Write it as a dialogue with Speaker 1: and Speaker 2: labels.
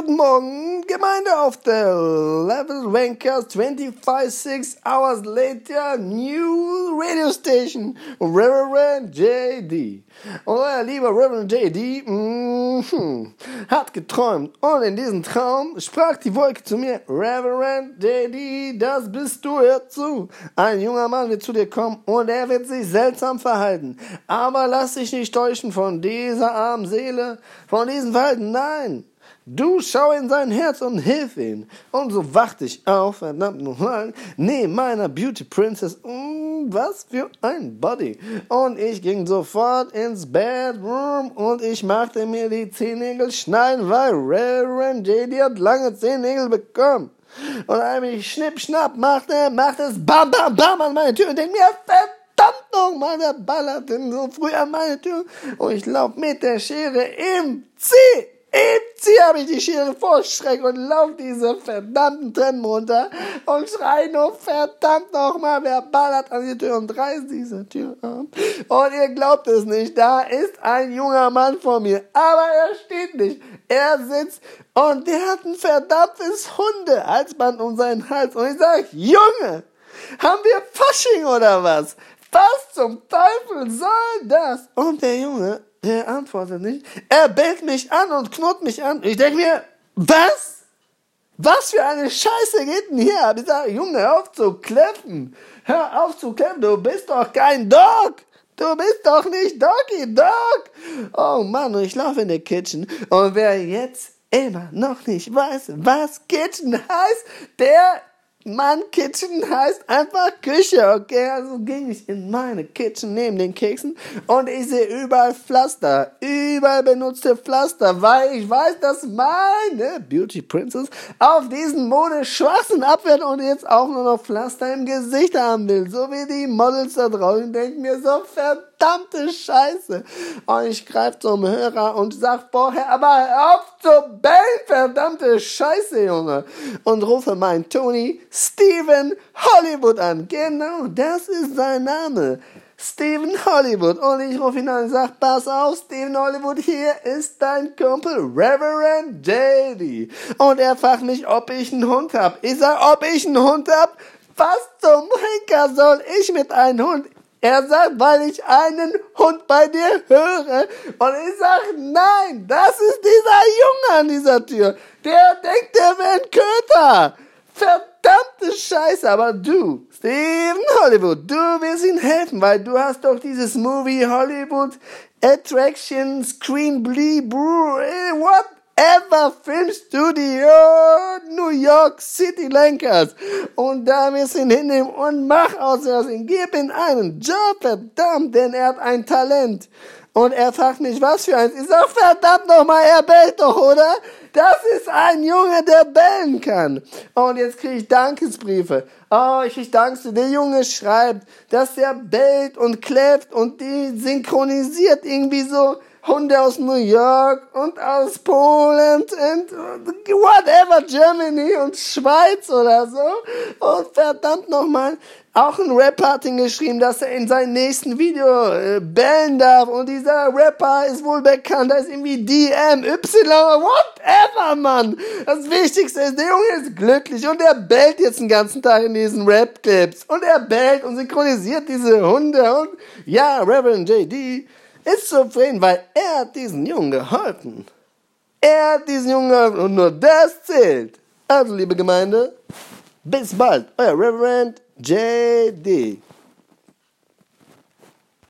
Speaker 1: Guten Morgen, Gemeinde auf der Level Rankers 25 Hours Later New Radio Station Reverend JD. Euer lieber Reverend JD mm, hat geträumt und in diesem Traum sprach die Wolke zu mir, Reverend JD, das bist du, hör zu. Ein junger Mann wird zu dir kommen und er wird sich seltsam verhalten. Aber lass dich nicht täuschen von dieser armen Seele, von diesem Verhalten, nein. Du schau in sein Herz und hilf ihm. Und so wachte ich auf, verdammt nochmal, neben meiner Beauty Princess. Mm, was für ein Body. Und ich ging sofort ins Bedroom und ich machte mir die Zehennägel schneiden, weil Reverend JD hat lange Zehennägel bekommen. Und als ich schnipp, schnapp machte, machte es bam, bam, bam an meine Tür und denk mir, verdammt nochmal, der ballert denn so früh an meine Tür. Und ich lauf mit der Schere im Ziel. Eben ziehe habe ich die Schere vor Schreck und lauf diese verdammten Trennen runter und schrei nur verdammt nochmal, wer ballert an die Tür und reißt diese Tür ab. Und ihr glaubt es nicht, da ist ein junger Mann vor mir, aber er steht nicht. Er sitzt und der hat ein verdammtes Hundehalsband um seinen Hals und ich sag, Junge, haben wir Fasching oder was? Was zum Teufel soll das? Und der Junge der antwortet nicht. Er bellt mich an und knurrt mich an. Ich denke mir, was? Was für eine Scheiße geht denn hier? Ich sage, Junge, hör auf zu kläffen. Hör auf zu kläffen. Du bist doch kein Dog. Du bist doch nicht Doggy Dog. Oh Mann, und ich laufe in der Kitchen. Und wer jetzt immer noch nicht weiß, was Kitchen heißt, der Mann, Kitchen heißt einfach Küche, okay? Also ging ich in meine Kitchen neben den Keksen und ich sehe überall Pflaster, überall benutzte Pflaster, weil ich weiß, dass meine Beauty Princess auf diesen Modeschwachsinn abwehrt und jetzt auch nur noch Pflaster im Gesicht haben will. So wie die Models da draußen denken mir so, verdammte Scheiße. Und ich greife zum Hörer und sag, boah, aber auf zu bellen, verdammte Scheiße, Junge. Und rufe meinen Tony Steven Hollywood an. Genau, das ist sein Name. Steven Hollywood. Und ich rufe ihn an und sage, pass auf, Steven Hollywood, hier ist dein Kumpel Reverend JD. Und er fragt mich, ob ich einen Hund hab. Ich sag, ob ich einen Hund hab? Was zum Henker soll ich mit einem Hund? Er sagt, weil ich einen Hund bei dir höre. Und ich sag, nein, das ist dieser Junge an dieser Tür. Der denkt, der wäre ein Köter. Verdammte Scheiße, aber du, Steven Hollywood, du wirst ihm helfen, weil du hast doch dieses Movie Hollywood Attraction Screen Blee Brew, eh, whatever Film Studio New York City Lankers. Und da wirst du ihn hinnehmen und mach aus Versehen, gib ihm einen Job, verdammt, denn er hat ein Talent. Und er fragt mich, was für eins. Ich sag, verdammt nochmal, er bellt doch, oder? Das ist ein Junge, der bellen kann. Und jetzt kriege ich Dankesbriefe. Oh, ich krieg Danke. Der Junge schreibt, dass er bellt und kläfft und die synchronisiert irgendwie so Hunde aus New York und aus Polen und whatever, Germany und Schweiz oder so. Und verdammt nochmal, auch ein Rapper hat ihn geschrieben, dass er in seinem nächsten Video äh, bellen darf. Und dieser Rapper ist wohl bekannt, da ist irgendwie DMY, whatever, Mann. Das Wichtigste ist, der Junge ist glücklich und er bellt jetzt den ganzen Tag in diesen Rap-Clips. Und er bellt und synchronisiert diese Hunde. Und ja, Reverend JD ist zufrieden, weil er hat diesen Jungen geholfen. Er hat diesen Jungen geholfen und nur das zählt. Also, liebe Gemeinde, bis bald, euer Reverend JD.